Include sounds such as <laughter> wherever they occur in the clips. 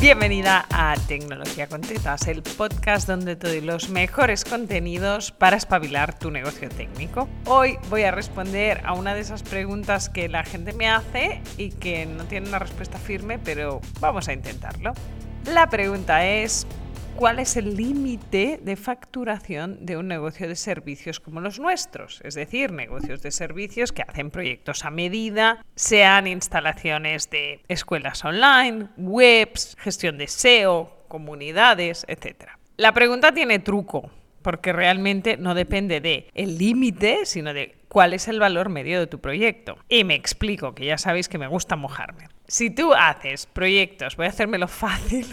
Bienvenida a Tecnología con Tetas, el podcast donde te doy los mejores contenidos para espabilar tu negocio técnico. Hoy voy a responder a una de esas preguntas que la gente me hace y que no tiene una respuesta firme, pero vamos a intentarlo. La pregunta es, cuál es el límite de facturación de un negocio de servicios como los nuestros, es decir, negocios de servicios que hacen proyectos a medida, sean instalaciones de escuelas online, webs, gestión de SEO, comunidades, etc. La pregunta tiene truco, porque realmente no depende de el límite, sino de cuál es el valor medio de tu proyecto. Y me explico, que ya sabéis que me gusta mojarme. Si tú haces proyectos, voy a hacérmelo <laughs> fácil.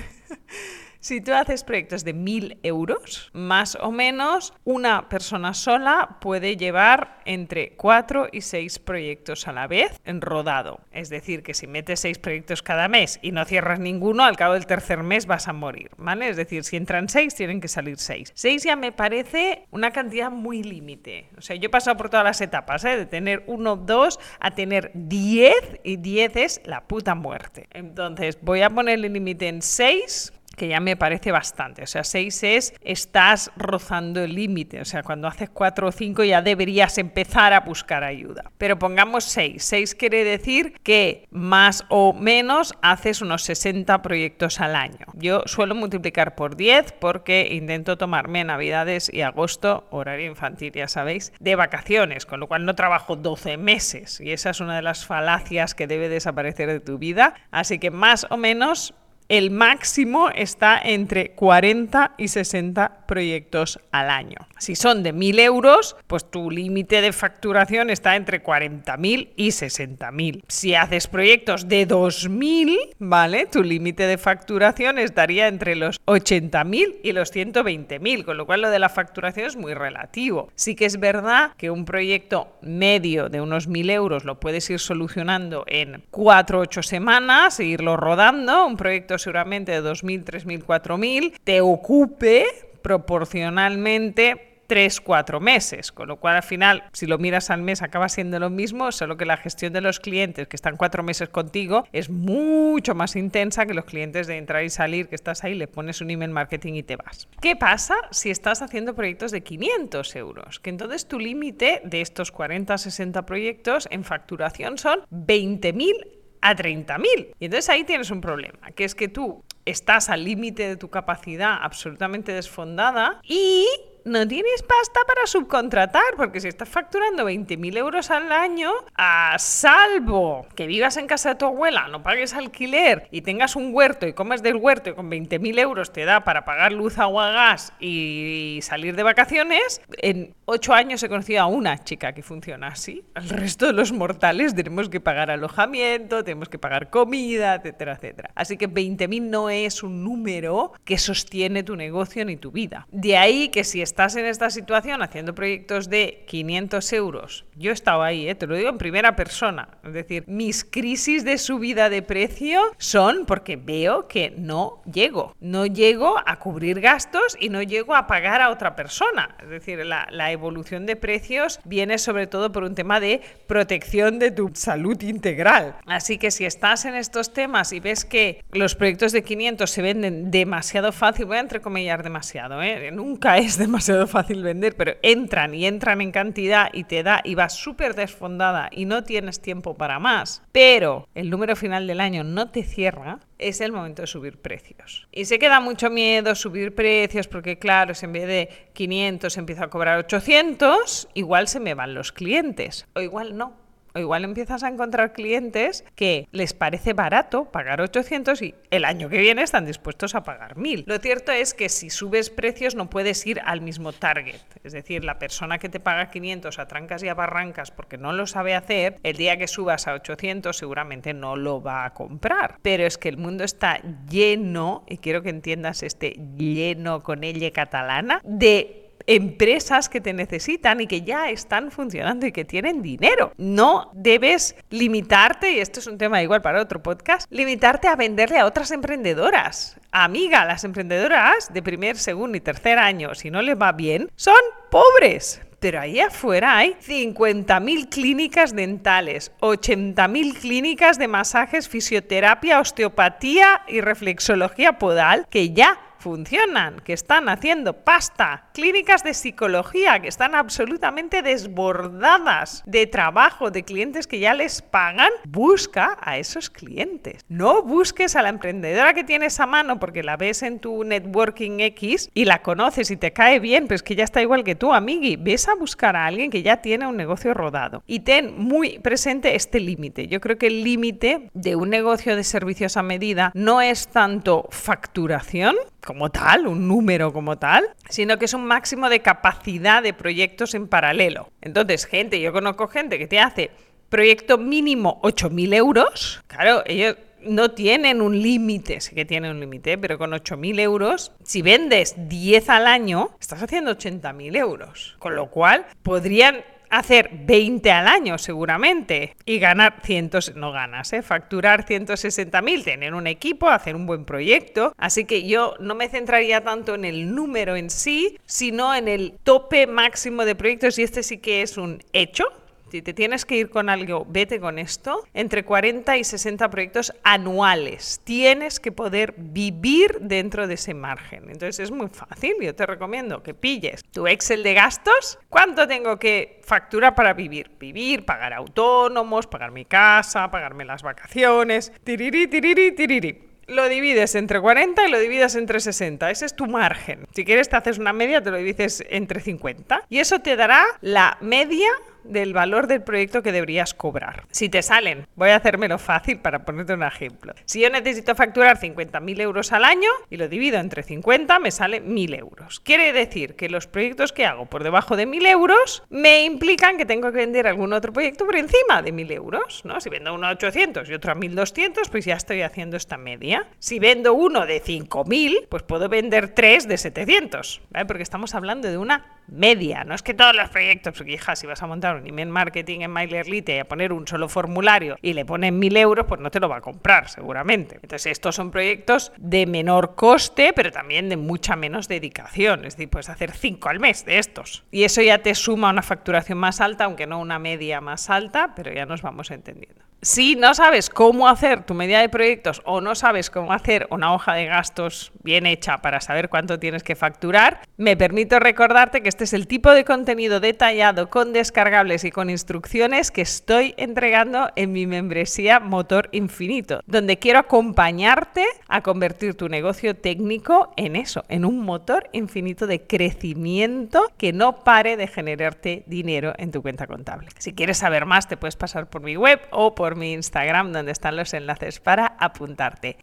Si tú haces proyectos de 1.000 euros, más o menos una persona sola puede llevar entre 4 y 6 proyectos a la vez en rodado. Es decir, que si metes 6 proyectos cada mes y no cierras ninguno, al cabo del tercer mes vas a morir, ¿vale? Es decir, si entran 6, tienen que salir 6. 6 ya me parece una cantidad muy límite. O sea, yo he pasado por todas las etapas, ¿eh? de tener 1, 2 a tener 10 y 10 es la puta muerte. Entonces, voy a poner el límite en 6 que ya me parece bastante. O sea, 6 es estás rozando el límite. O sea, cuando haces 4 o 5 ya deberías empezar a buscar ayuda. Pero pongamos 6. 6 quiere decir que más o menos haces unos 60 proyectos al año. Yo suelo multiplicar por 10 porque intento tomarme Navidades y agosto, horario infantil, ya sabéis, de vacaciones, con lo cual no trabajo 12 meses. Y esa es una de las falacias que debe desaparecer de tu vida. Así que más o menos el máximo está entre 40 y 60 proyectos al año. Si son de 1.000 euros, pues tu límite de facturación está entre 40.000 y 60.000. Si haces proyectos de 2.000, ¿vale? Tu límite de facturación estaría entre los 80.000 y los 120.000, con lo cual lo de la facturación es muy relativo. Sí que es verdad que un proyecto medio de unos 1.000 euros lo puedes ir solucionando en 4 o 8 semanas e irlo rodando. Un proyecto seguramente de 2.000, 3.000, 4.000, te ocupe proporcionalmente 3, 4 meses, con lo cual al final, si lo miras al mes, acaba siendo lo mismo, solo que la gestión de los clientes que están 4 meses contigo es mucho más intensa que los clientes de entrar y salir, que estás ahí, le pones un email marketing y te vas. ¿Qué pasa si estás haciendo proyectos de 500 euros? Que entonces tu límite de estos 40, 60 proyectos en facturación son 20.000 a 30.000. Y entonces ahí tienes un problema, que es que tú estás al límite de tu capacidad absolutamente desfondada y no tienes pasta para subcontratar, porque si estás facturando 20.000 euros al año, a salvo que vivas en casa de tu abuela, no pagues alquiler y tengas un huerto y comes del huerto y con 20.000 euros te da para pagar luz, agua, gas y salir de vacaciones, en 8 años he conocido a una chica que funciona así. El resto de los mortales tenemos que pagar alojamiento, tenemos que pagar comida, etcétera, etcétera. Así que 20.000 no es un número que sostiene tu negocio ni tu vida. De ahí que si estás estás en esta situación haciendo proyectos de 500 euros, yo he estado ahí, ¿eh? te lo digo en primera persona, es decir, mis crisis de subida de precio son porque veo que no llego, no llego a cubrir gastos y no llego a pagar a otra persona. Es decir, la, evolución de precios viene sobre todo por un tema de protección de tu salud integral. Así que si estás en estos temas y ves que los proyectos de 500 se venden demasiado fácil, voy a entrecomillar demasiado, ¿eh? nunca es <laughs> demasiado fácil vender, pero entran y entran en cantidad y te da y vas súper desfondada y no tienes tiempo para más, pero el número final del año no te cierra, es el momento de subir precios. Y se queda mucho miedo subir precios porque claro, si en vez de 500 empiezo a cobrar 800, igual se me van los clientes. O igual no o igual empiezas a encontrar clientes que les parece barato pagar 800 y el año que viene están dispuestos a pagar 1000. Lo cierto es que si subes precios no puedes ir al mismo target. Es decir, la persona que te paga 500 a trancas y a barrancas porque no lo sabe hacer, el día que subas a 800 seguramente no lo va a comprar. Pero es que el mundo está lleno, y quiero que entiendas este lleno con ella catalana, de empresas que te necesitan y que ya están funcionando y que tienen dinero. No debes limitarte, y esto es un tema igual para otro podcast, limitarte a venderle a otras emprendedoras. Amiga, las emprendedoras de primer, segundo y tercer año, si no les va bien, son pobres pero ahí afuera hay 50.000 clínicas dentales, 80.000 clínicas de masajes, fisioterapia, osteopatía y reflexología podal que ya funcionan, que están haciendo pasta, clínicas de psicología que están absolutamente desbordadas de trabajo, de clientes que ya les pagan, busca a esos clientes. No busques a la emprendedora que tienes a mano porque la ves en tu networking X y la conoces y te cae bien, pero es que ya está igual que tú, amigui. Ves a buscar a alguien que ya tiene un negocio rodado. Y ten muy presente este límite. Yo creo que el límite de un negocio de servicios a medida no es tanto facturación, como tal, un número como tal, sino que es un máximo de capacidad de proyectos en paralelo. Entonces, gente, yo conozco gente que te hace proyecto mínimo 8.000 euros. Claro, ellos no tienen un límite, sí que tienen un límite, pero con 8.000 euros, si vendes 10 al año, estás haciendo 80.000 euros. Con lo cual, podrían hacer 20 al año seguramente y ganar cientos, no ganas, ¿eh? facturar 160 mil, tener un equipo, hacer un buen proyecto. Así que yo no me centraría tanto en el número en sí, sino en el tope máximo de proyectos y este sí que es un hecho si te tienes que ir con algo, vete con esto. Entre 40 y 60 proyectos anuales. Tienes que poder vivir dentro de ese margen. Entonces es muy fácil. Yo te recomiendo que pilles tu Excel de gastos. ¿Cuánto tengo que facturar para vivir? Vivir, pagar autónomos, pagar mi casa, pagarme las vacaciones. Tiriri, tiriri, tiriri lo divides entre 40 y lo divides entre 60. Ese es tu margen. Si quieres te haces una media, te lo divides entre 50. Y eso te dará la media del valor del proyecto que deberías cobrar. Si te salen, voy a hacérmelo fácil para ponerte un ejemplo. Si yo necesito facturar 50.000 euros al año y lo divido entre 50, me sale 1.000 euros. Quiere decir que los proyectos que hago por debajo de 1.000 euros me implican que tengo que vender algún otro proyecto por encima de 1.000 euros. ¿no? Si vendo uno a 800 y otro a 1.200, pues ya estoy haciendo esta media. Si vendo uno de 5.000, pues puedo vender tres de 700, porque estamos hablando de una media. No es que todos los proyectos, porque hija, si vas a montar un email marketing en MailerLite y a poner un solo formulario y le ponen mil euros, pues no te lo va a comprar, seguramente. Entonces, estos son proyectos de menor coste, pero también de mucha menos dedicación. Es decir, puedes hacer cinco al mes de estos. Y eso ya te suma una facturación más alta, aunque no una media más alta, pero ya nos vamos entendiendo. Si no sabes cómo hacer tu media de proyectos o no sabes cómo hacer una hoja de gastos bien hecha para saber cuánto tienes que facturar, me permito recordarte que este es el tipo de contenido detallado con descargables y con instrucciones que estoy entregando en mi membresía Motor Infinito, donde quiero acompañarte a convertir tu negocio técnico en eso, en un motor infinito de crecimiento que no pare de generarte dinero en tu cuenta contable. Si quieres saber más, te puedes pasar por mi web o mi Instagram, donde están los enlaces para apuntarte.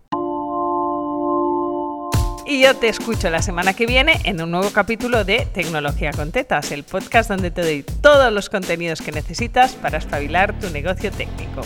Y yo te escucho la semana que viene en un nuevo capítulo de Tecnología con Tetas, el podcast donde te doy todos los contenidos que necesitas para espabilar tu negocio técnico.